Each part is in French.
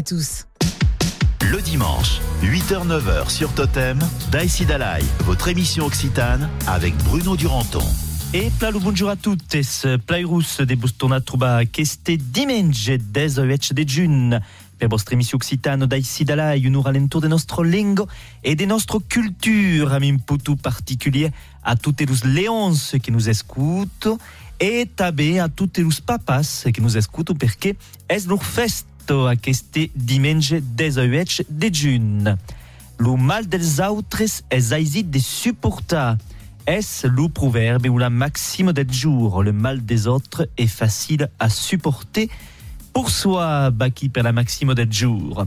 à tous. Le dimanche, 8h-9h sur Totem, Daïsi Dalai, votre émission occitane avec Bruno Duranton. E plalo bonjour a tuttes, plairus de bus tornar a trobar este diumenge 18 de giugn per vostra emissió occitano da là un alentour de nostro lengo e de nostro culture am un putu particulier a tutte los leons que nous escuto e també a tutte los papas que nous escuto perché es lor festo aquest diumenge 18 de giugn. Lo mal dels autres es aisit de supportar est-ce le proverbe ou la maxime del jour Le mal des autres est facile à supporter. Pour soi, Baki per la maxime del jour.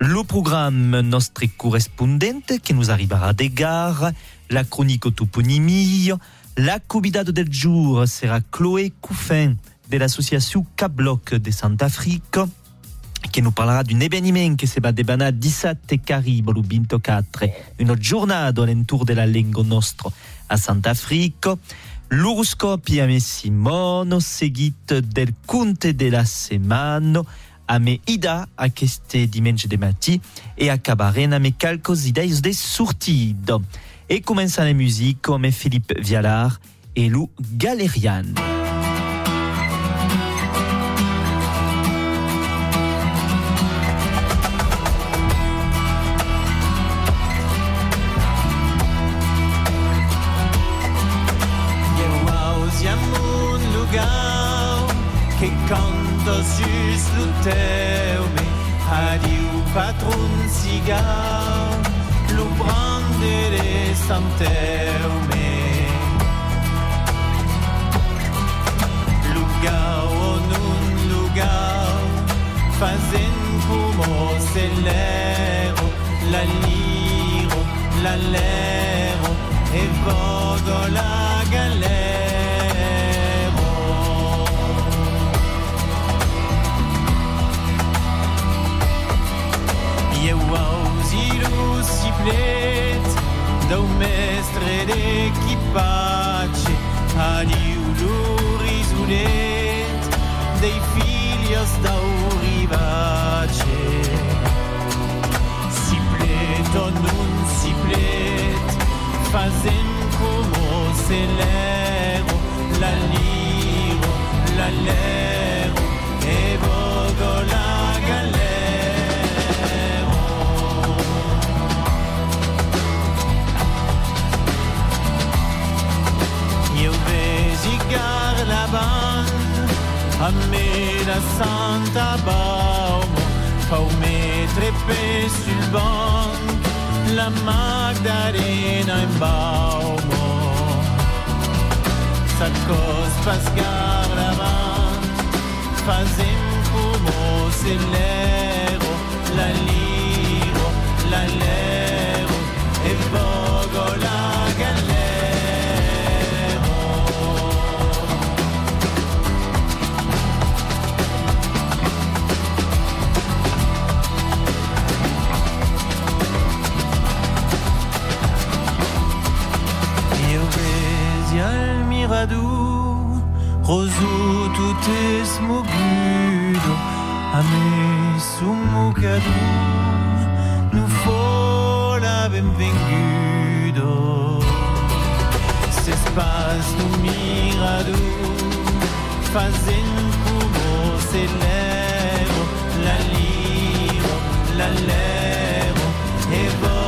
Le programme nostre correspondente qui nous arrivera des gares, la chronique toponymie, la cubidade del jour sera Chloé Couffin de l'association K-Bloc de Sant'Afrique qui nous parlera d'un événement qui se va débanar 17 Caribe, le 24, une journée alentour de la lingua nostra a Sant'Afrique. L'oroscopi a me Simone, seguit del conte de la setmana, a me Ida a este diumenge de matí e acabarem a me calcos idees de sortida. E començant la musique a me Philippe Vialar e lo Galerian. Che canta sus lo teu me adiu patron cigar lo prendere santeu me lugar o nun lugar fazen como celero la liro la lero e vogo la galero ausiro siplet do mestre d'equipace adiu l'orisulet dei filhos da rivace Siplet o non siplet Fazen como celero La liro, la lero E vogo la galero la banda A me da Santa Baumo Fau mettere pe sul banc La Magdalena in Baumo. S'accos pasgar davant Fazem como celero La liro, la lero E vogo mirador Rosu tout esmogudo A me sumucado Nu fola benvengudo Se spas no mirador Fazem como celero La liro, la lero E vogo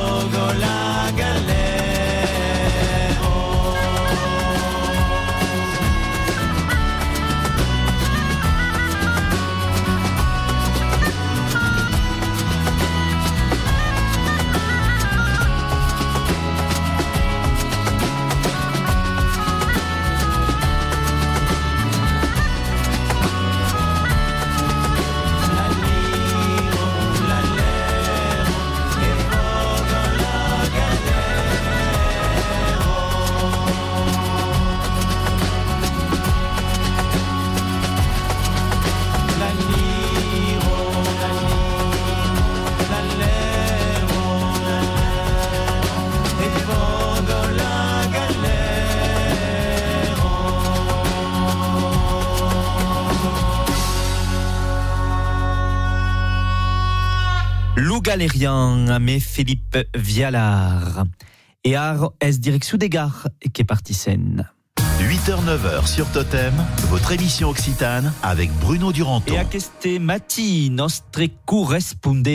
Lou Galérian, amé Philippe Vialar. Et ar est direction des gares qui est parti scène. 8h-9h sur Totem, votre émission Occitane avec Bruno Duranton. Et à queste mati, nostre correspondent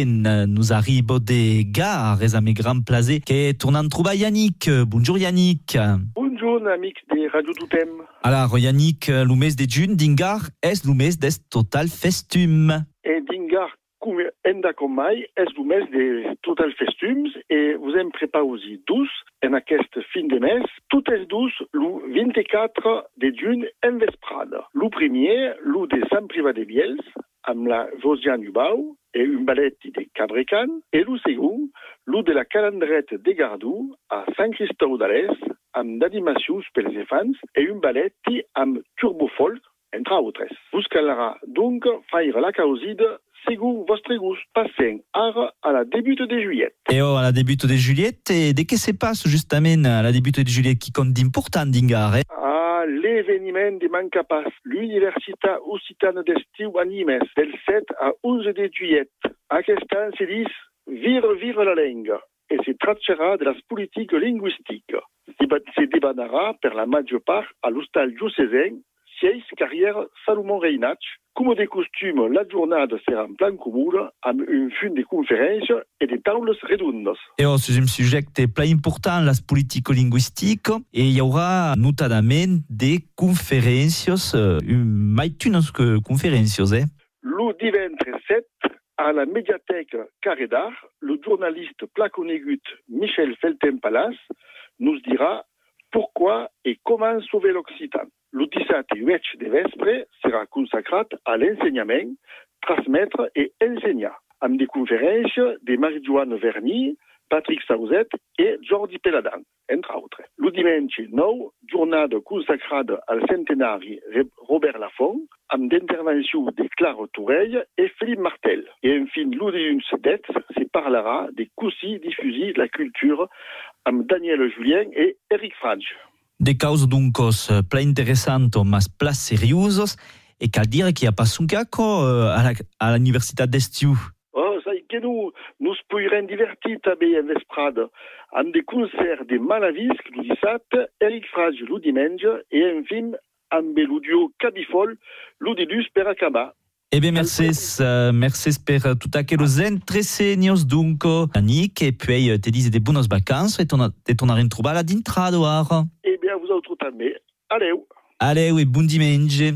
nous arrive des gares et à mes grands plazés qui tournant trouver Yannick. Bonjour Yannick. Bonjour amics de Radio Totem. Alors Yannick, l'oumes de June d'Ingar est l'oumes des Total Festum. Et d'Ingar cum enda com mai és mes de Total Festums et vous hem preparat aussi douce en aquest fin de mes, tout és douce le 24 de juny en vesprada. Le premier, le de Sant Privat de Biels, amb la Josiane Ubau et un ballet de Cabrecan, et le segon, le de la Calandrette de Gardou a Sant Cristau d'Alès, amb d'animacions pels infants et un ballet amb turbofolk, entre autres. Vous calara donc faire la causide segur vostre gust. Passem ara a la début de juillet. Et oh, à la début de juillet, et de què se passe justament à la début de juillet qui compte d'important d'Ingar, eh? Ah, l'événement de Mancapas, l'Universitat Occitane d'Estiu a Nimes, del 7 à 11 de juillet. Aquest any se dit Vire, vire la langue, et se tractera de les politiques linguistiques. Se debanarà per la major part a l'hostal diocesany Carrière Salomon Reinach. Comme de costume, la jornada sera en plan commun amb un fun de conférences et de taules redondes. Et oh, c'est un sujet qui est plein important, la politique linguistique, et il y aura notamment des conférences, euh, maitunes que conférences, eh? Le dimanche 7, à la médiathèque Carré d'Art, le journaliste placonégut Michel Felten-Palas nous dira pourquoi et comment sauver l'Occitan. Le 17 et 8 de vespre sera consacrat à l'enseignement, transmettre et enseigner, amb des conférences de Marie-Joanne Verny, Patrick Sauzet et Jordi Peladan, entre autres. Le dimanche 9, jornada consacrada al centenari Robert Laffont, amb d'intervention de Claire Tourelle et Philippe Martel. Et enfin, le dilluns 7 se parlera des coussis diffusés de la culture amb Daniel Julien et Eric Franch. Des causes donc plein intéressantes, mas plus sérieuses, et cal dire qu'il n'y a pas son cas à l'université d'Estiu. Oh, que nous, nous pourrons divertir també en vesprada, amb des concerts de Malavisc le 17, Eric Frage le et enfin, amb le duo Cabifol, le. Eh bien, merci, uh, merci per tout aquellos entresenios donc, Annick, et puis te dis des bonnes vacances, et ton, et ton arène trouba la d'intrado, ara. Eh bien, vous autres també. Allez. Allez, oui, bon dimanche.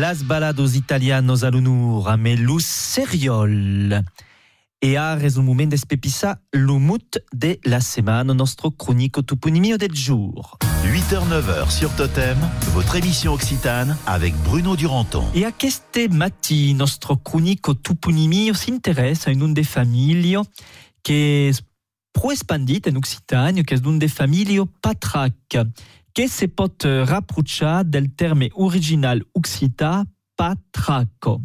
Las balados italianos all'unur a melus seriol. E a es un moment d'espepissa l'umut de la semaine, nostro cronico toponimio del jour. 8h-9h sur Totem, votre émission occitane avec Bruno Duranton. E aquest mati nostro cronico toponimio s'interessa in un de famiglie che è pro espandit en Occitanie, che è un de famiglie patrac, che se pot rapprochar del terme original occità patraco.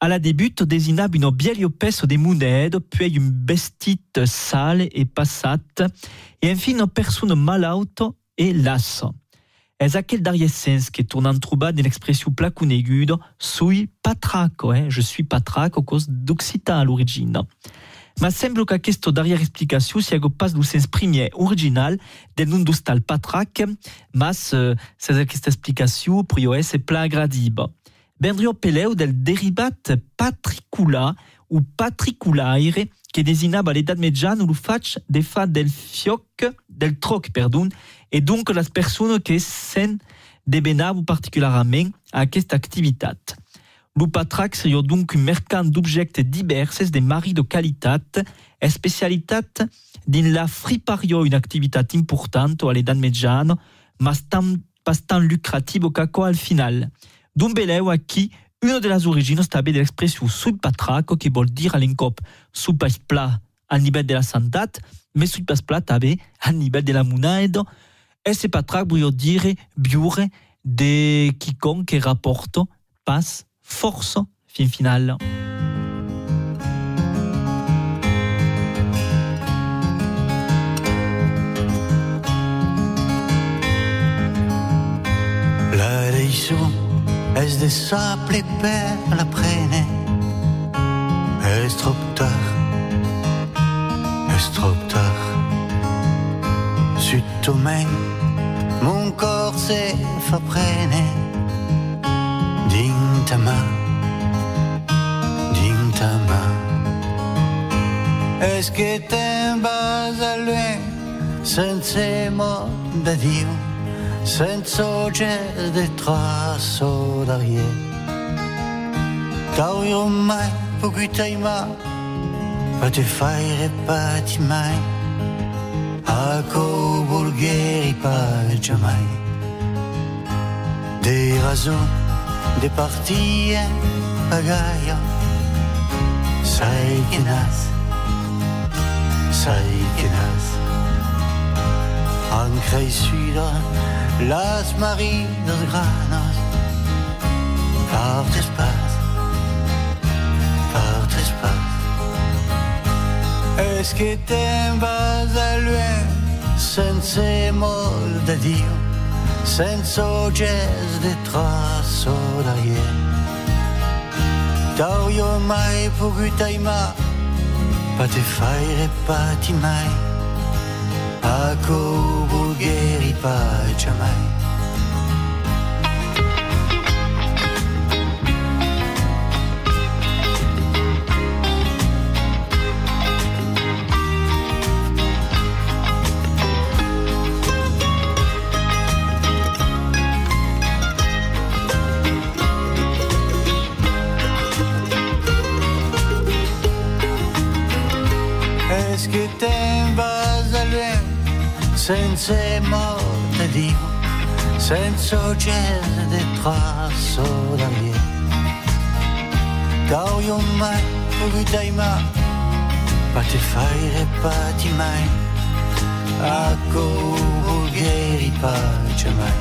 À la début, désignava une bielio peso de monede, puis un vestit sale et passat, et enfin une personne malauto et lasso. Es aquel darrier sens que tourne en trouba de l'expression placunegudo, sui patraco, eh? je suis patraco, cause d'occitan à l'origine. Ma sembla que questo darrière explicació si hago pas du sens original del nun dostal patrac, mas uh, c'est aquesta explicació prio esse pla agradiba. Bendrio peleu del derivat patricula ou patriculaire che designava l'edat mediana lo fac de fa del fioc, del troc, perdon, e donc las persones que sen debenavo particularment a aquesta activitat. Seria donc un mercant d'objectes diverses de mari de qualitat, especialitat din la fripario une activitat importante a l'edat mediana, mas tam, pas tan lucrative caco al final. D'un beleu aquí una de las origines també de l'expressió sud patraco, que vol dir a l'encop sud pas pla al nivell de la santat, mais sud pas pla també al de la moneda. Ese patrac voglio dire biure de quicon que rapporto pas força fin final. La deixó és de sable per la prene És trop tard És trop tard Suttomen Mon cor se Din ta mà Din ta mà És que te'n vas a lui Sense mot de Dio senza oggetto trasso d'arrière? T'avrò mai potuto mai, ma te fai repati mai, a co bulgheri pas jamais. Des raisons de partir pagaia, sai che nas, sai che nas. Han crecido las marinas granas. Par espace, par espace. Est-ce que vas a lui sense molt de Dio, sense ogges de traço d'arrière? T'hauria mai pogut aimar, pa te faire pati mai, a co pas jamais. Senza morte Dio, senza oggetto di trasso d'arrière? T'hauria mai potuto aimar, ma te fai repati mai, a co vulgheri pace mai.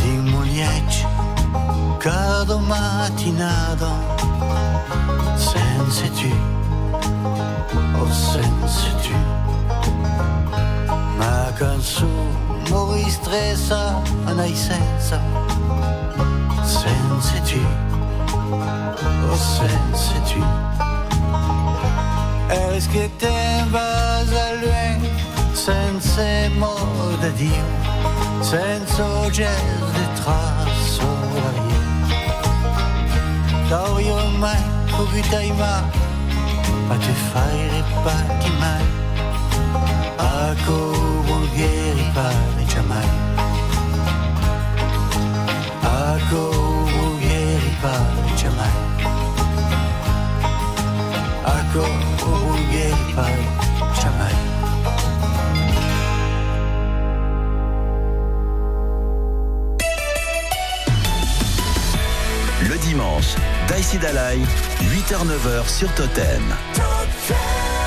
Di mugliecci, cado mattinado, senza tu, o senza tu. Canzone mori stressa nei senza senza tu o senza tu Est-ce que te'n vas a lui senza modo Dio senza oggetto di trasso d'arrière T'hauria mai potuto aimar ma te fai repati mai a ne guérit pas, mais jamais. Ako ne guérit pas, mais jamais. Ako guérit pas, jamais. Le dimanche, Daisy Dalai, 8h-9h sur Totem. Totem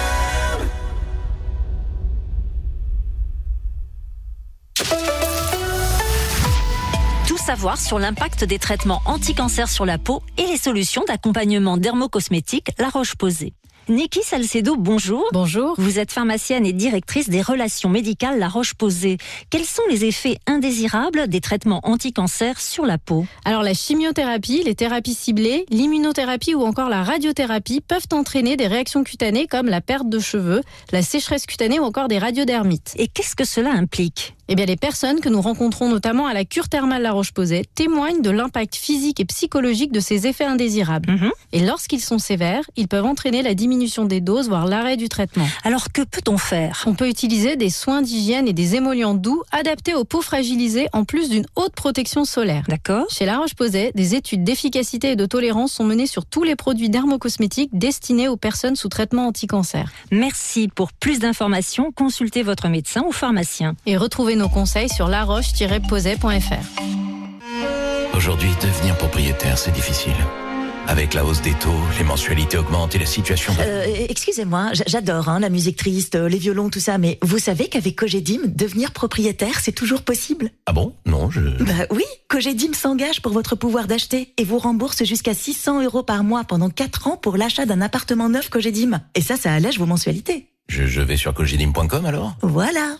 savoir sur l'impact des traitements anti-cancer sur la peau et les solutions d'accompagnement dermocosmétique La Roche-Posay. Niki Salcedo, bonjour. Bonjour. Vous êtes pharmacienne et directrice des relations médicales La Roche-Posay. Quels sont les effets indésirables des traitements anti-cancer sur la peau? Alors la chimiothérapie, les thérapies ciblées, l'immunothérapie ou encore la radiothérapie peuvent entraîner des réactions cutanées comme la perte de cheveux, la sécheresse cutanée ou encore des radiodermites. Et qu'est-ce que cela implique? Eh bien, les personnes que nous rencontrons notamment à la cure thermale La Roche-Posay témoignent de l'impact physique et psychologique de ces effets indésirables. Mhm. Et lorsqu'ils sont sévères, ils peuvent entraîner la diminution des doses, voire l'arrêt du traitement. Alors que peut-on faire? On peut utiliser des soins d'hygiène et des émollients doux adaptés aux peaux fragilisées en plus d'une haute protection solaire. D'accord Chez La Roche-Posay, des études d'efficacité et de tolérance sont menées sur tous les produits dermocosmétiques destinés aux personnes sous traitement anti-cancer. Merci. Pour plus d'informations, consultez votre médecin ou pharmacien. Et retrouvez nos conseils sur laroche-posay.fr. Aujourd'hui, devenir propriétaire, c'est difficile. Avec la hausse des taux, les mensualités augmentent et la situation... Euh, Excusez-moi, j'adore hein, la musique triste, euh, les violons, tout ça, mais vous savez qu'avec Cogedim, devenir propriétaire, c'est toujours possible? Ah bon? Non, je... Bah oui, Cogedim s'engage pour votre pouvoir d'acheter et vous rembourse jusqu'à 600 euros par mois pendant 4 ans pour l'achat d'un appartement neuf Cogedim. Et ça, ça allège vos mensualités. Je, je vais sur cogedim.com alors? Voilà.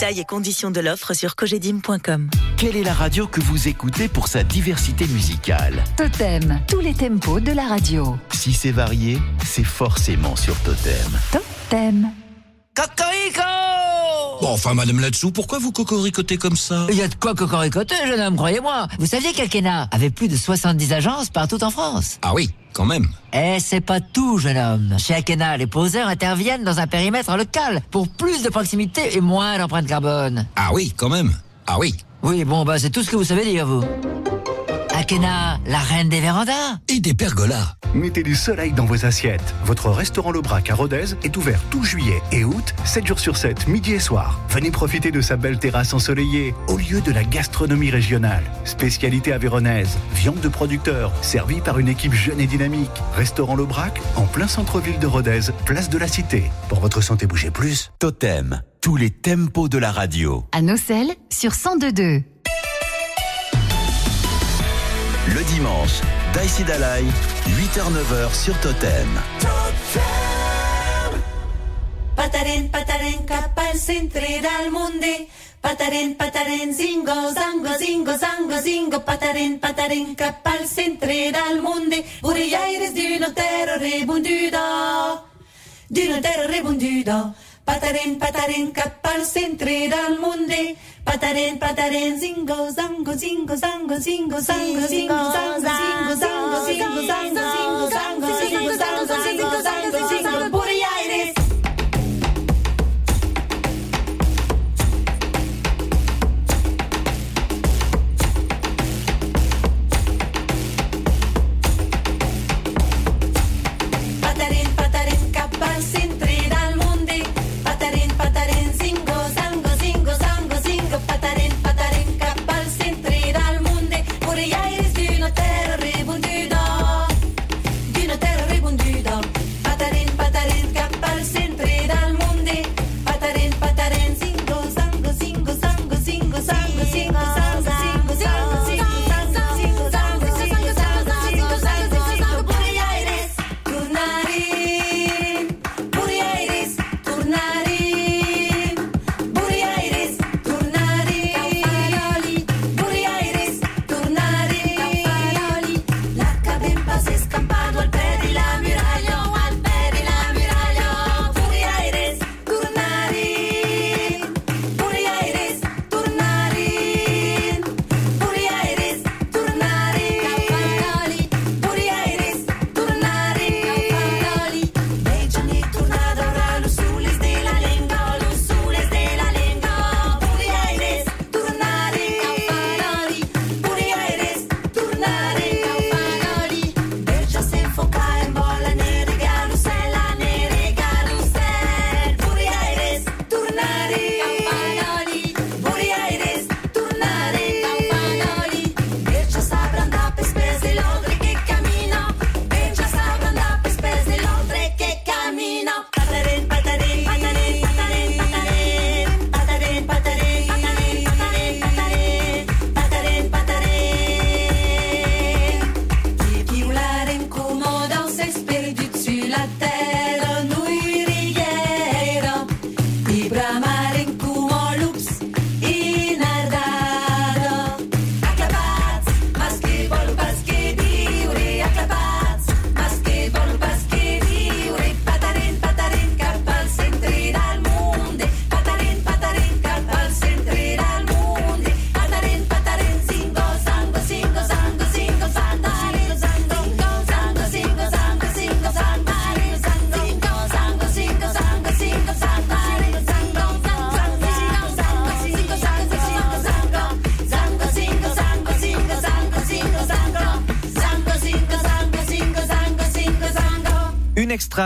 Détails et conditions de l'offre sur cogedim.com. Quelle est la radio que vous écoutez pour sa diversité musicale Totem, tous les tempos de la radio. Si c'est varié, c'est forcément sur Totem. Totem. Cocorico Bon, enfin, madame là-dessous, pourquoi vous cocoricotez comme ça? Il y a de quoi cocoricoter, jeune homme, croyez-moi. Vous saviez qu'Alkena avait plus de 70 agences partout en France? Ah oui, quand même. Eh, c'est pas tout, jeune homme. Chez Akena, les poseurs interviennent dans un périmètre local pour plus de proximité et moins d'empreinte carbone. Ah oui, quand même. Ah oui. Oui, bon, bah, c'est tout ce que vous savez dire, vous. Akena, la reine des vérandas. Et des pergolas. Mettez du soleil dans vos assiettes. Votre restaurant Le Brac à Rodez est ouvert tout juillet et août, 7 jours sur 7, midi et soir. Venez profiter de sa belle terrasse ensoleillée au lieu de la gastronomie régionale. Spécialité avéronaise, viande de producteur, servie par une équipe jeune et dynamique. Restaurant Le Brac, en plein centre-ville de Rodez, place de la Cité. Pour votre santé, bougez plus. Totem, tous les tempos de la radio. À Nocelle sur 1022. Le dimanche, Daïsi Dalai, 8h-9h sur Totem. Pataren, pataren, cap al centre del mundi. Pataren, pataren, zingo, zango, zingo, zango, zingo. Pataren, pataren, cap al centre del mundi. Oreilleires d'une terre rebondida. D'une terre rebondida. Pataren, pataren, cap al mundi. Pataren, pataren, zingo, zango, zingo, zango, zingo, zango, zingo, zango, zingo, zango, zingo, zango, zingo, zango, zingo, zango, zingo,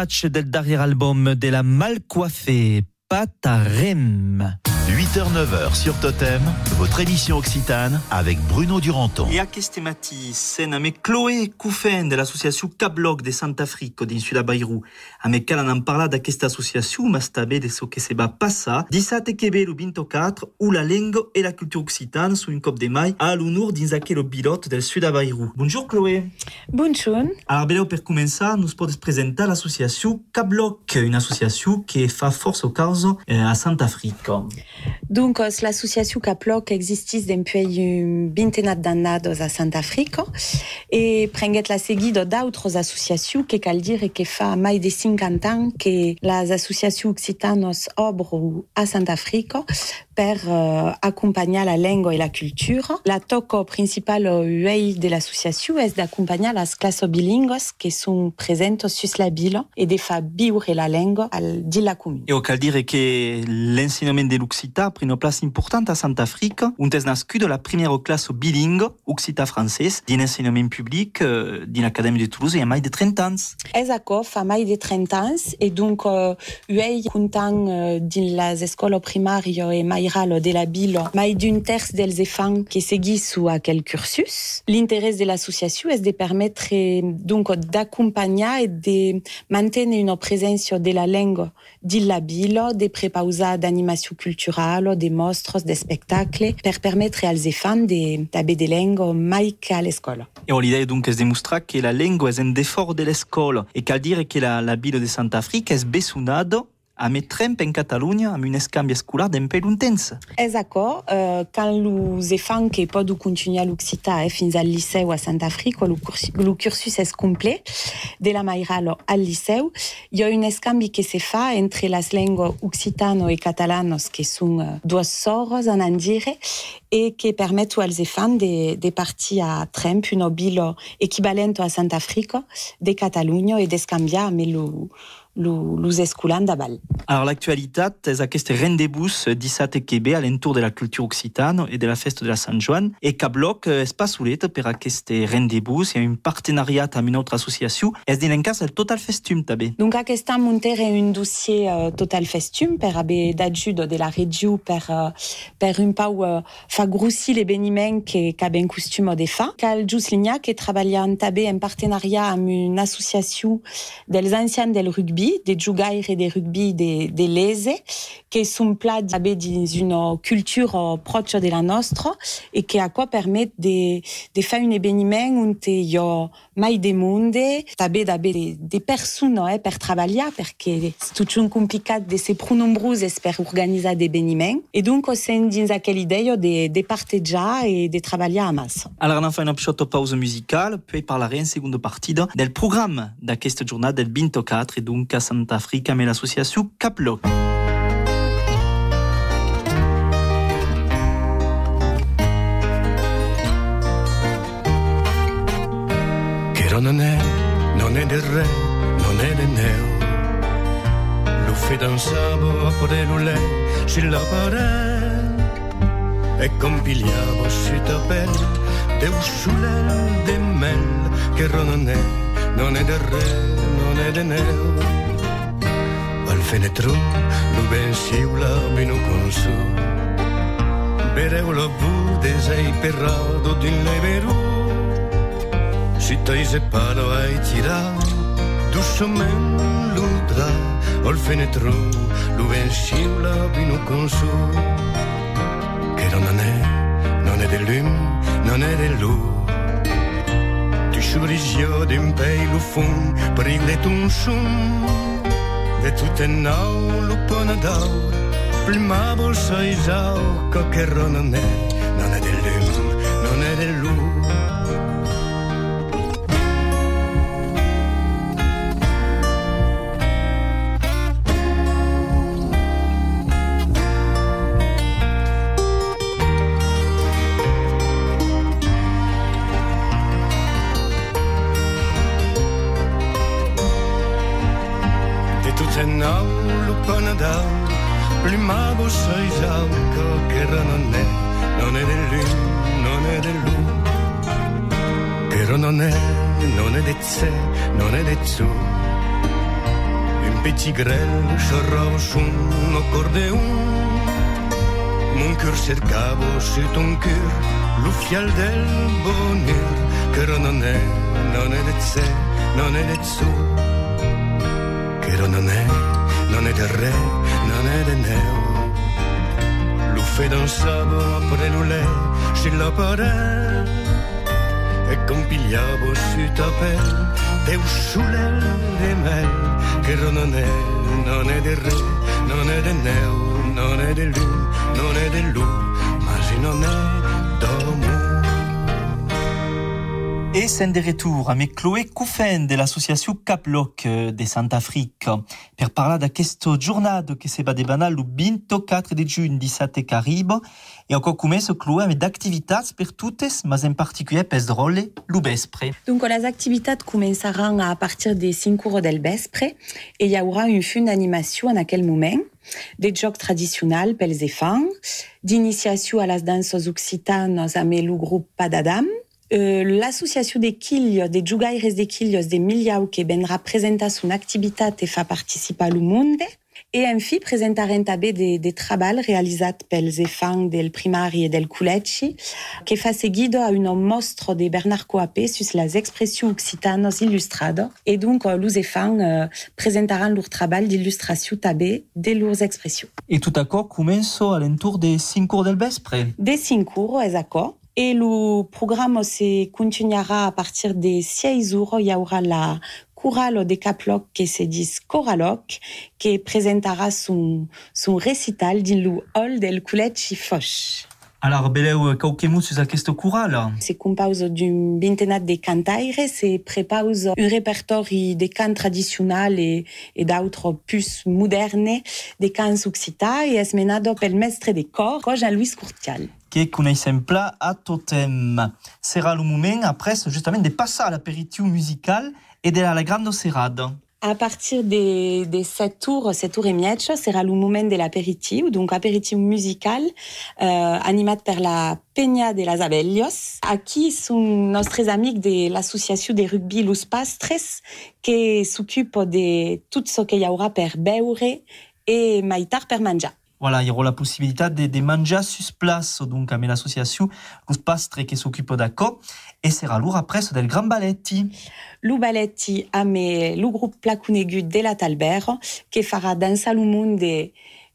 extrache del dernier album de la Malcoiffée, Patarem. 8h-9h sur Totem, votre émission occitane avec Bruno Duranton. Et à Kestemati, scène avec Chloé Coufen de l'association Cabloc de Sant'Afrique din Sud Bairou. A me cal en parla d'aquesta associació, mas també de so que se va dissabte que ve el 24, où la langue et la culture occitane sont une cop de mai a l'honor dins aquel pilote del Sud Bairou. Bonjour Chloé. Bonjour. Alors, beleu per començar, nous podes presentar l'associació Cabloc, une associació que fa força au caso eh, a Donc, euh, l'association Caploc existe depuis une vingtaine d'années à Sant'Afrique et prenguet la seguido d'autres associations que cal dire que fa mai de 50 ans que les associations occitanes obrent à Sant'Afrique per euh, accompagner la langue et la culture. La toco principale uei de l'association est d'accompagner les classes bilingues qui sont présentes sur la ville et de faire vivre la langue al di la commune. Et au cal dire que l'enseignement de l'Occità pris une place importante à Sant'Afrique, on est nascu de la première classe bilingue Occità-française d'un enseignement public euh, d'une académie de Toulouse il y a mai de 30 ans. Exaco, fa mai de 30 ans et donc euh, uei euh, din les écoles primaires et mairal de la ville mai d'un terç dels enfants qui seguissent à quel cursus. L'intérêt de l'association est de permettre eh, donc d'accompagner et de maintenir une présence de la langue de la ville, de prépausar d'animation culturelle, des mostres, des spectacles, per permettre als enfants de taber de langue mai qu'à l'école. Et l'idée donc de mostrar que la langue est un effort de l'école et cal dire que la, la de Sant'Afrique est bessunado a metrem en Catalunya amb un escanvi escolar d'un peu intense. Exaco, euh, quand les enfants qui peuvent continuer à l'Occità eh, fins al liceu a Sant'Afrique, le, cursus, le cursus est complet, de la Mairal al liceu, il y a un escanvi qui se fait entre les langues occitano et catalanos, qui sont euh, deux sorts en andire, et qui permettent aux enfants de, de partir à Tremp, une ville équivalente à Sant'Afrique, de Catalunya, et d'escanviar mais le los escolans de Val. Alors l'actualitat és aquest rendezvous dissabte que ve a l'entour de la culture occitane et de la festa de la Sant Joan et Cabloc és pas solet per aquest rendezvous? I un partenariat amb una altra associació és d'elencar el Total Festum també. Donc aquest any munter un dossier uh, Total Festum per haver d'ajut de la regió per, per un pau fa grossir l'événement que, que ben costum de fa. Cal just linya que treballant també en partenariat amb una associació dels anciens del rugby des jugaires et des rugby des, des lese, qui sont plats dans une culture proche de la nostra et qui à quoi permettent de, de faire un événement où il y a mai de monde, d'abe des personnes eh, per travailler, parce que c'est tout un complicat de se nombreuses per organiser des événements. Et donc, au sein dins aquella idea de, de partejar et de travailler à masse. Alors, on fa una petita pausa musicale, puis parlaré en seconde partie del programme d'aquesta jornada del 24 et donc à Sant'Afrique amb l'associació Caploc. Che non è, non è del re, non è del neo. Lo fidanzavo a Porelule, si la pare e compigliavo si tapelle de usulel de mel che non è, non è del re, non è del neo. Al fenetro lo ben siula vino con su. Bereu la bude sei perrado din leveru. Si taise palo ai tira, dussomen ludra. Al fenetro lo ben siula vino con su. Che non è, non è dell'um, non è dell'u. Tu churisio d'un pei lo fun, per il letun sum. De tutte nau lo pone d'aur, prima bolsa isau, che non è, non è dell'um, non è dell'u. un petit grêle charache un accordéon. Mon cœur cercava sur ton cœur, lo fial del bonheur, che non è, non è de sé, non è de su, che non è, non è de re, non è de neo. Lo fait dansava après le lait, chez la parelle, e compigliavo su ta pelle, te usciulel e mel, che non è, non è de re, non è de neo, non è de lui, non è de lui, ma si non è Et c'est de retour avec Chloé Coufen de l'association Caploc de Sant'Afrique per parlar d'aquesta jornada que se va el 24 de juny 17 Caribe e encore comença Chloé avec d'activitats per totes, mas en particulier pes rolle lo vespre. Donc les activités commenceront à partir des 5 heures del vespre et il y aura une fin d'animation en aquel moment, des jocs traditionnels pels enfants, d'initiation à les danses occitanes avec le groupe Padadam, euh, l'association des quilles, des jugaires des quilles de Miliau qui vendra présenter son activité et fa participer au monde. Et enfin, présentaran també des, des travaux réalisés pels enfants del primari et del col·legi, que fa seguido a une mostra de Bernard Coapé sur les expressions occitanes illustrades. Et donc, euh, les enfants euh, présentaront leur travail d'illustration també de leurs expressions. Et tout d'accord comença a l'entour des 5 heures del vespre. Des 5 heures, és d'accord. Et le programme se continuera à partir des 6 heures. Il y aura la chorale de Caploc que se dit Coraloc, qui présentera son, son récital dans le hall del Col·legi Foix. Alors, beleu sur aquesta chorale. Se compose d'une vingtaine de cantaires, se prepause un répertoire de cants traditionnels et, et d'autres plus modernes de cants occitans et es menado pel mestre de cor, Jean-Louis Courtial. que coneixem pla a totem. Serà le moment, après, justement, de passar à l'apéritiu musical et de la grande serrade. À partir des, des 7 tours, 7 tours et mietch, sera le moment de l'apéritif, donc apéritif musical, euh, animé par la Peña de las Abellos, à qui sont nostres amis de l'association de rugby Los Pastres, qui s'occupe de tout ce qu'il y aura per beure et maitar per menjar. Voilà, il y aura la possibilité de, de manger sur place, donc avec l'association Los Pastres qui s'occupe d'accord, et sera lourd après del Grand Balletti. Lu Balletti amb le groupe Placunegut de la Talbert, qui fera danser le monde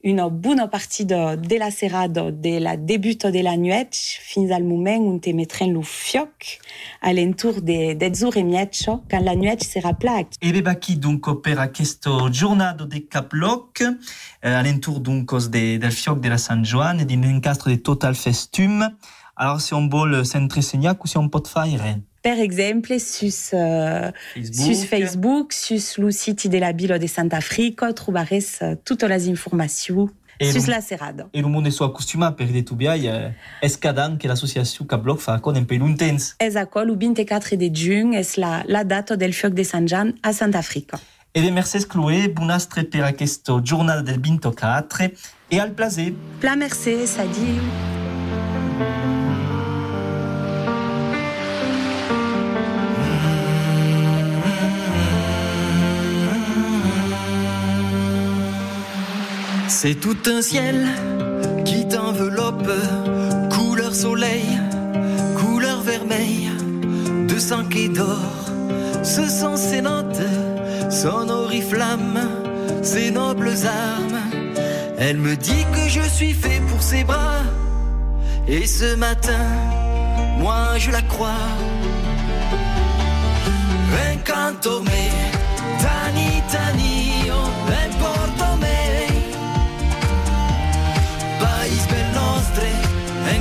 une bonne partie de, de la serrade de la début de la nuit fins al moment te mettrem le fioc à l'entour de 10 heures et mietch quand la nuit sera plate. E ve aquí donc per aquesta jornada de Caploc, eh, a l'entour donc de, del fioc de la Sant Joan, din l'encastre de Total Festum. Alors si on vol s'entresenyar, que si on pot faire Per exemple, sur, euh, Facebook. sur Facebook, sur le site de la ville de Sant'Africa, trobares uh, toutes les informations Et sur le- la serrade. E lo monde soit acostumat per de tubiai eh, escadant que l'association Caploc fa con un peu longtemps. A le 24 de juny és la, la data del fioc de Sant Jan a Sant'Africa. E de mercès Chloé, bonastre per aquesta jornada del 24 e al plaser. Pla mercè, sadiu. C'est tout un ciel qui t'enveloppe, couleur soleil, couleur vermeille, de sang et d'or. Ce sont ces notes, son oriflamme, ses nobles armes. Elle me dit que je suis fait pour ses bras. Et ce matin, moi je la crois. Encanto me,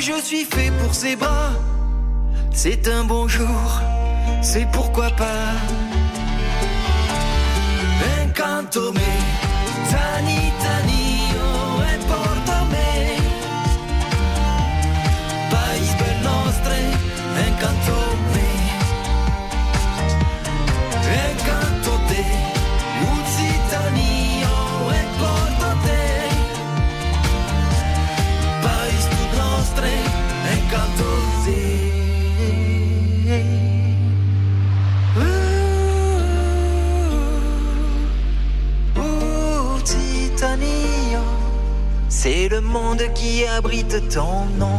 je suis fait pour ses bras. C'est un bon jour, c'est pourquoi pas. C'est le monde qui abrite ton nom.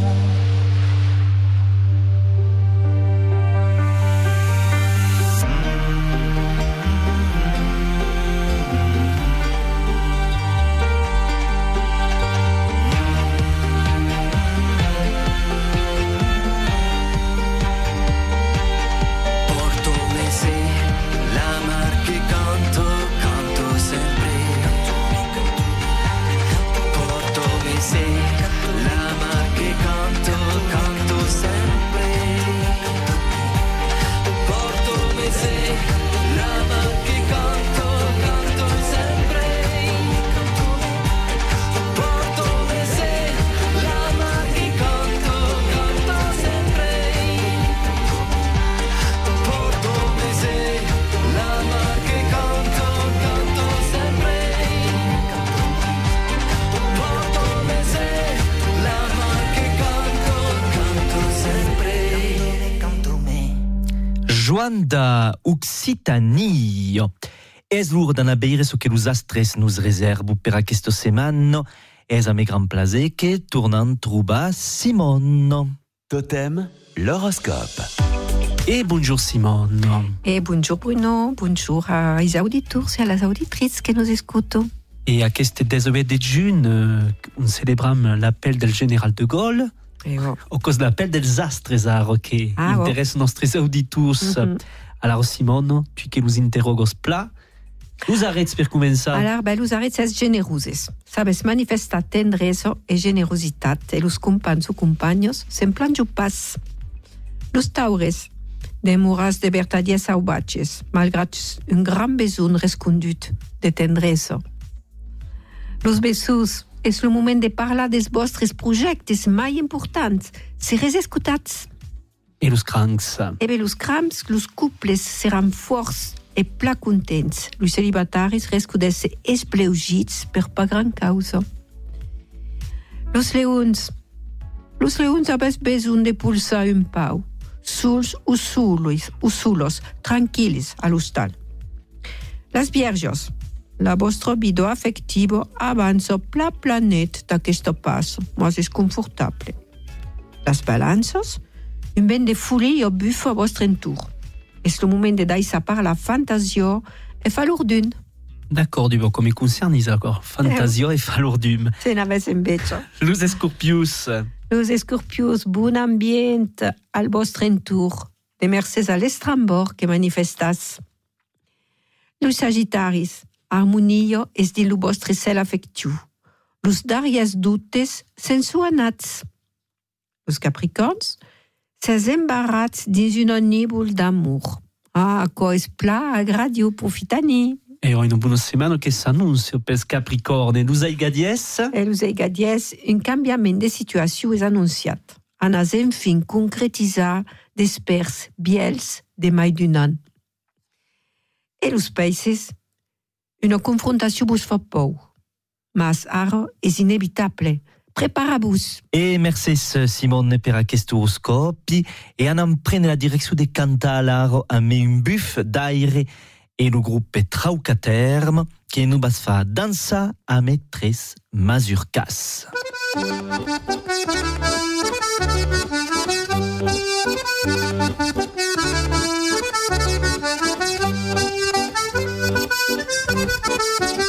Joan da Occitanie. Es lur d'ana beire so que los astres nos reservo per aquesta setmana. Es a me gran plaisir que tornant trobar Simon. Totem, l'horoscope. Et bonjour Simon. Et bonjour Bruno, bonjour aux auditeurs et à les auditrices qui nous écoutent. Et à aquest 19 de euh, on célébram l'appel del général de Gaulle, Et oh. au cause de l'appel dels astres ara que Ah, oh. interessa nostres auditors. Mhm. Alors Simon, tu que nous interrogos pla, nous arrêts per començar. Alors, ben, los arrets es generosos. Sabes, manifesta tendresa e generositat e los compans o companyos semblant pas. Los taures, demoras de vertadies sauvages, malgrat un gran besoin rescondut de tendresa. Los bessos, és el moment de parlar des vostres projectes mai importants. Serez escutats. Et los crancs. E bé, los crams, los couples seran forts e pla contents. Los celibataris risco d'ésser espleugits per pa gran causa. Los leons. Los leons habes besoin de pulsar un pau. Sols o solos, tranquils a l'hostal. Las vierges. La vostra vida afectiva avança pla planet d'aquesta pas, mas és confortable. Las balances, un vent de folie bufa a vostre entour. És el moment de deixar par la fantasia e fa l'ordun. D'accord, du comme il concerne, ils encore Fantasio et Falordum. Se n'avès invece. Los Escorpius. Los escorpios, bon ambient al vostre entour. De mercès a l'estrambor que manifestas. Los sagittaris, harmonia es di lo vostre cel afectiu. Los darias dutes sen su anats. Los capricorns ses embarats dins una nibul d'amour. Ah, quoi es pla a gradio profitani. E oi una bona setmana que s'annuncio pes capricorn e nous ai gadies. E nous ai gadies, un cambiament de situació es anunciat. Anas en fin concretisa d'espers biels de mai d'un an. E los peixes, una confrontació vos fa por. Mas ara és inevitable. Prepara-vos. Et merci Simone per aquest horoscopi. Et on prenne la direction de Cantalar amb un buff d'aire et le groupe Traucaterme qui nous faire danser à maîtresse Mazurkas. Thank you.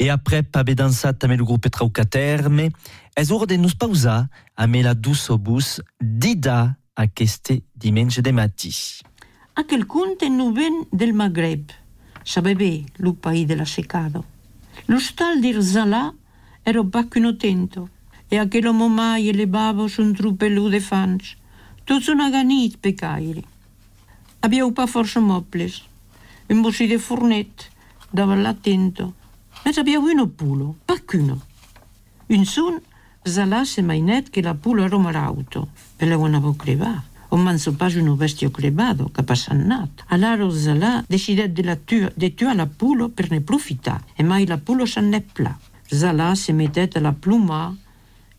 Et après, pabe dansat també le groupe trauc a terme. És hora de nos pausar amb la douce bus dida aquest diumenge de matí. Aquel conte no ven del Maghreb, sapete, lo paese della secado. Lo stal di Zalà era bacchino tento, e aquel momai elevava un truppelù de fans, tots una ganit pe caire. Abbiamo pa força mobles, un bossi de fornet, dava l'attento, ma abbiamo uno pulo, bacchino. Un son, Zalà se mai net che la pulo era marauto, e la guanavo crevà. O manso pas uno bestio crevado, che passannat. Allora Zalà decidet de, la tua, de tuar la pulo per ne profità, e mai la pulo se ne pla. Zalà se mettet a la pluma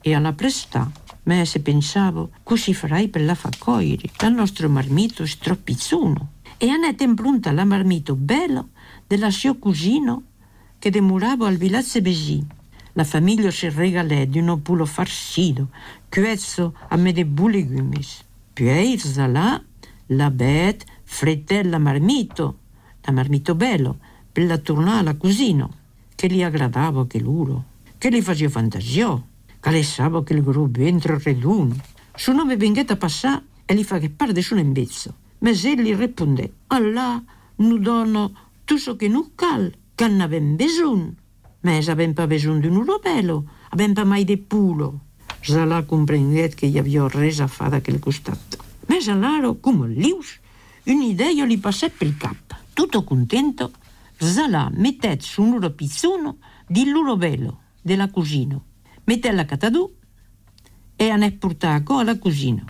e alla prestà. Ma se pensavo, così farai per la facoiri. La nostro marmito è troppo pizzuno. E anet in pronta la marmito bello della suo cugino che demorava al villaggio Begì. La famiglia si regalè di uno pulo farcido, cuezzo a me de bulegumes. Poi Zalà, la bête, fretè la marmito, la marmito bello, per la tornare alla cugino, che gli aggradava che loro, che gli faceva fantasia, che le sava che il grupo ventre reduno. Suo nome venghetta a passare e gli fa che parte di suo imbezzo. Ma se gli risponde, Allah, nu dono tutto che nu cal, che ne avem besoin. Mes avem pas besoin d'un uropelo, avem pas mai de pulo. Zala comprenguet que hi havia res a fa d'aquell costat. Més a l'aro, com el lius, una idea li passet pel cap. Tutto contento, Zala metet su un loro di loro bello, de la cosina. Metet la catadù e anè portaco a la cosina.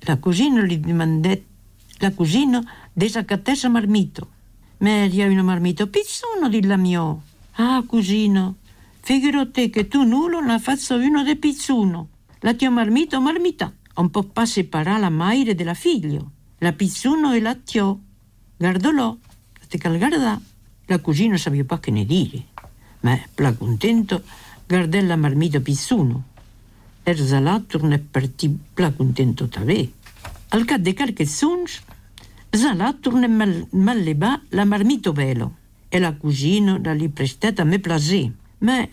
La cosina li demandet la cosina desacatés a marmito. Ma gli ha una marmito pizzuno, di la mio. Ah, cugino, figurate che tu nullo ne faccio uno de pizzuno. La tua marmito marmita, un po' pas separare la madre della figlio. La pizzuno e la tio. Guardolò, te cal guarda. La cugino sapeva pas che ne dire. Ma, pla contento, guardò la marmito pizzuno. Erzalà torna partì pla contento també. Al cap de qualche sons, Zalà torna mal, mal levar la marmito velo. E la cugino la li prestet a me plaser. Ma,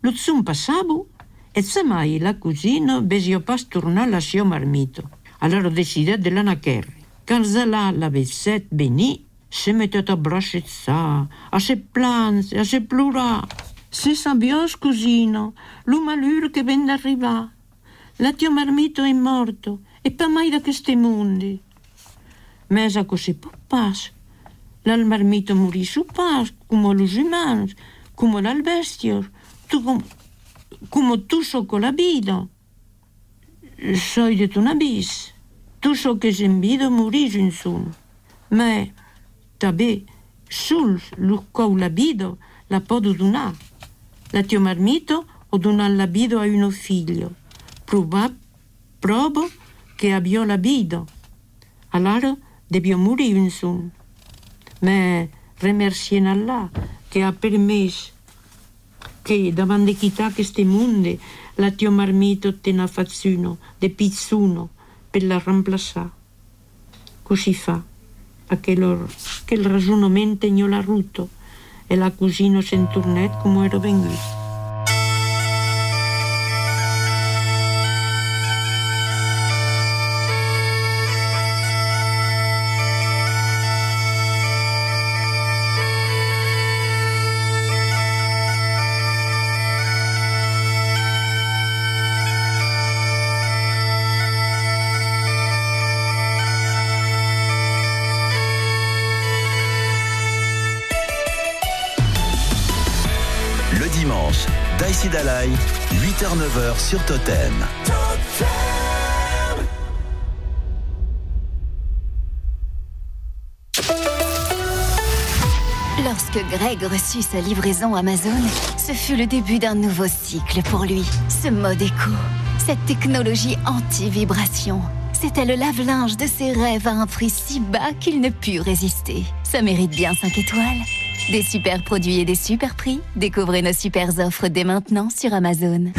lo son passavo, e se mai la cugino besio pas tornar la sio marmito. Allora decidet de l'anacherre. Quand Zalà la vesset veni, se mettet a brachezzar, a se plans, a se plorar. Se sabios, cugino, lo malur che ven d'arribar. La tio marmito è morto, e pa mai da queste mondi. Mesa così può pas. L'al marmito morì su pas, come los humans, come l'al bestios, tu com, come tu so con la vida. Soy de una bis. tout ce que j'envie morir un son. Mais, també, sul cou la vida la podo donar. La tio marmito ho donato la vida a uno figlio. Prova, provo che abbia la vida. Allora debbio morire un son. Ma remercien Allah che ha permesso che davanti a questo mondo la tio marmito te ne faccia uno, de pizzuno, per la remplaçar. Così fa. Aquel, aquel ragionamento non l'ha ruto e la cugino senturnet come ero venuto. Sur Totem. Lorsque Greg reçut sa livraison Amazon, ce fut le début d'un nouveau cycle pour lui. Ce mode éco, cette technologie anti-vibration, c'était le lave-linge de ses rêves à un prix si bas qu'il ne put résister. Ça mérite bien 5 étoiles. Des super produits et des super prix, découvrez nos super offres dès maintenant sur Amazon.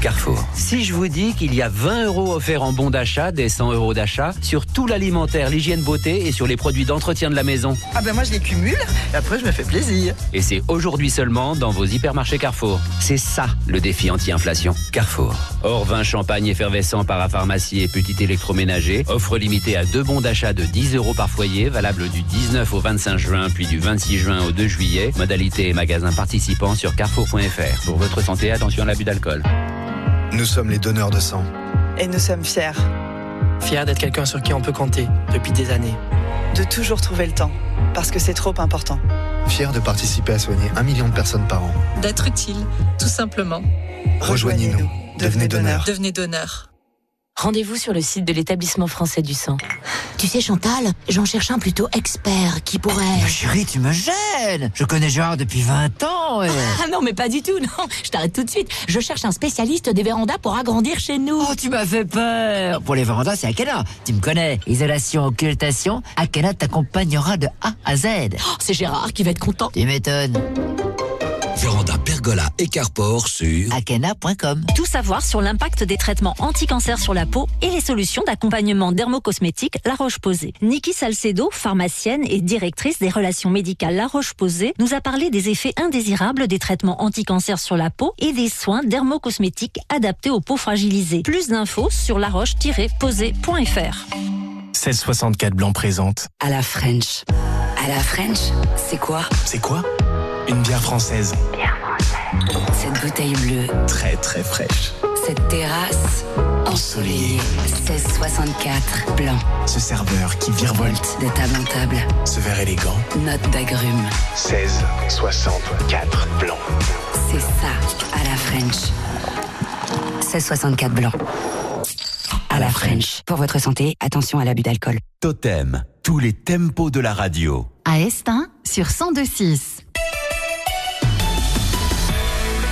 Carrefour. Si je vous dis qu'il y a 20 euros offerts en bon d'achat, des 100 euros d'achat, sur tout l'alimentaire, l'hygiène beauté et sur les produits d'entretien de la maison. Ah ben moi je les cumule et après je me fais plaisir. Et c'est aujourd'hui seulement dans vos hypermarchés Carrefour. C'est ça le défi anti-inflation. Carrefour. Or, vin champagne effervescent parapharmacie et petit électroménager. Offre limitée à deux bons d'achat de 10 euros par foyer, valable du 19 au 25 juin, puis du 26 juin au 2 juillet. Modalité et magasin participants sur carrefour.fr. Pour votre santé, attention à l'abus d'alcool. Nous sommes les donneurs de sang. Et nous sommes fiers. Fier d'être quelqu'un sur qui on peut compter depuis des années. De toujours trouver le temps, parce que c'est trop important. Fiers de participer à soigner un million de personnes par an. D'être utile, tout simplement. Rejoignez-nous. Devenez donneur. Devenez donneur. Rendez-vous sur le site de l'établissement français du sang. Tu sais, Chantal, j'en cherche un plutôt expert qui pourrait. Mais chérie, tu me gênes Je connais Gérard depuis 20 ans. et- Ah non, mais pas du tout, non. Je t'arrête tout de suite. Je cherche un spécialiste des vérandas pour agrandir chez nous. Oh, tu m'as fait peur Pour les vérandas, c'est Akena. Tu me connais. Isolation, occultation, Akena t'accompagnera de A à Z. Oh, c'est Gérard qui va être content. Tu m'étonnes. Pergola et Carport sur Akena.com. Tout savoir sur l'impact des traitements anti-cancer sur la peau et les solutions d'accompagnement dermocosmétique La Roche-Posay. Niki Salcedo, pharmacienne et directrice des relations médicales La Roche-Posay, nous a parlé des effets indésirables des traitements anti-cancer sur la peau et des soins dermocosmétiques adaptés aux peaux fragilisées. Plus d'infos sur laroche-posay.fr. 1664 Blanc présente. À la French. À la French, c'est quoi? C'est quoi? Une bière française. Cette bouteille bleue, Très très fraîche. cette terrasse ensoleillée. 1664 blanc. Ce serveur qui virevolte. De table en table, Ce verre élégant. note d'agrumes. 1664 Blanc. C'est ça, à la French. 1664 blanc. À la French. Pour votre santé, attention à l'abus d'alcool. Totem, tous les tempos de la radio. À Estin sur 1026.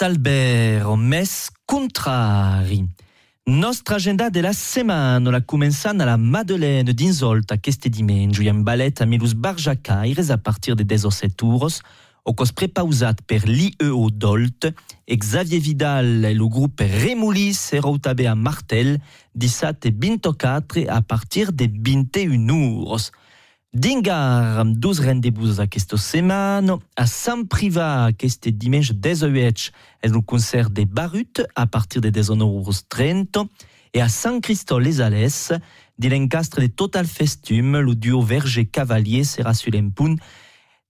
La Talbert, mes contrari. Nostra agenda setmana la començant a la Madeleine d'Insolta este dimenjo i en ballet a Melus Barjacaires a partir de 17 euros o cos prepausat per l'IEO Dolt e Xavier Vidal e lo grup Remulis serà també a Martel 17 e 24 a partir de 21 euros. Dingar amb dos rendezvous aquesta setmana. A Sant Privat, aquest dimanche 18, és el concert de Barut a partir de 19h30. Et à Sant Christol les Alès, de l'encastre de Total Festum, le duo Verger Cavalier sera sur l'empunt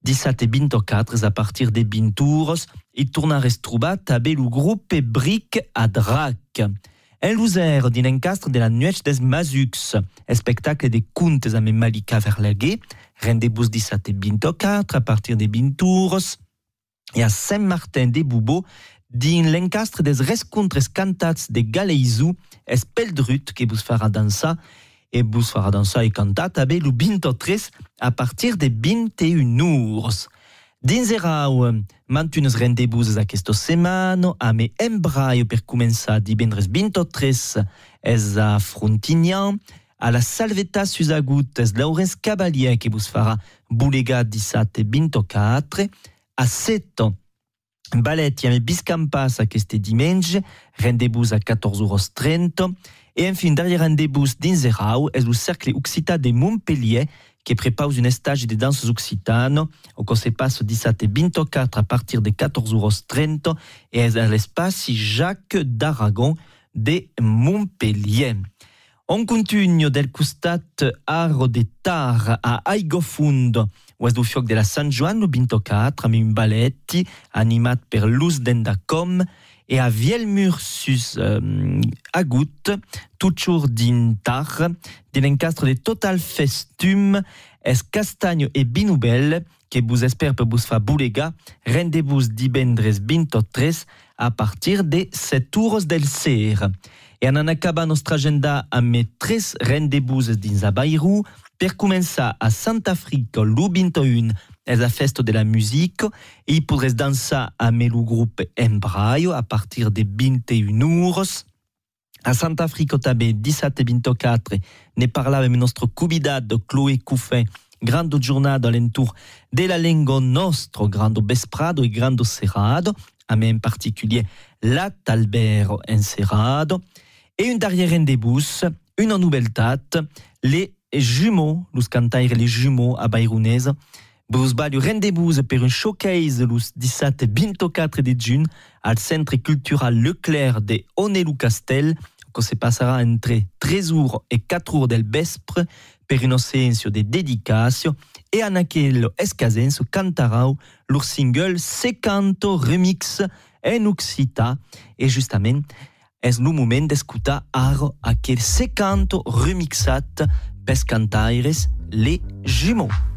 17 et 24 a partir de 20 tours. Il tourne a restrubat també le groupe Bric a Drac. L'user de la Nuit des Mazux, spectacle de contes amb Malika Verlaguer, rendez-vous 17 et 24 a partir de 20 tours. Et à Saint-Martin de Boubeau, din l'encastre des rescontres cantats de Galeizou, Espeldrut, que vous fera danser, et vous fera danser et cantat avec le 23 à partir de 21 tours. Dins erau, mantunes rendezvous aquesta setmana, a me embraio per començar divendres 23 és a Frontignan, a la Salveta Susagut és Laurence Cavalier que vos farà Boulega 17 e 24, a Seto, Ballet i a me Biscampas aquest diumenge, rendezvous a 14h30, et enfin, dernier rendezvous dins erau és el Cercle Occità de Montpellier, qui prépare un stage de danse occitane, qui se passe 17 et 24 à partir de 14h30 et à l'espace Jacques d'Aragon de Montpellier. On continue del costat Aro de Tar a Aigofundo, ouest du fioc de la Sant Joan, le 24, amb un ballet animat per Luz d'Endacom, et à Vielmursus euh, Agut, toujours din tar, de l'encastre de Total Festum, es Castagne et Binoubel, que vous espère per vous fa boulega, rendez-vous divendres 23 à partir de 7 tours del ser. Et en en acaba nostra agenda amb mes tres rendez-vous dins a Bairou, per començar a Santa Africa, l'21 la festa della musica e podrez dançar amb el grup Embraio a partir de 21 horas. A Santa Africa també 17 e 24 ne parlàvem amb nostre convidat Chloé Couffin. Grande giornata all'entour della lingua nostro, grande vesprado e grande serrado, a me in particulier l'Albero enserrado, et un dernier rendez-vous, une nouveauté, les jumeaux, los cantaires les jumeaux a Bayrunese, Vos balio rendez-vous per un showcase los 17 e 24 de juin al Centre Cultural Leclerc de Onelu Castel, que se passera entre 13 e 4 del vespre per un senso de dedicacio e en aquel escasenso cantarau leur single Secanto Remix en Occita e justament es lo moment d'escutar ara aquel Secanto remixat pes cantaires les jumeaux.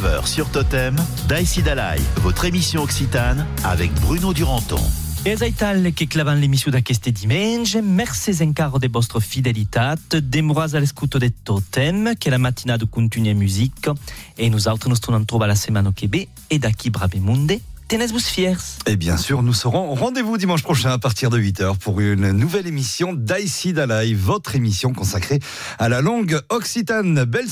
8h-9h sur Totem, Daïsi Dalai, votre émission occitane avec Bruno Duranton. E è tal che clavan l'emissione da queste dimanche, merci encara de vostra fidelitat, demoras all'escuto de Totem, che la mattinata continua musica, e nous autres nous tornons trobar la semaine che ve, e da qui brave monde, tenez-vous fiers. Et bien sûr, nous serons au rendez-vous dimanche prochain à partir de 8h pour une nouvelle émission d'Aïsi Dalai, votre émission consacrée à la langue occitane. Belle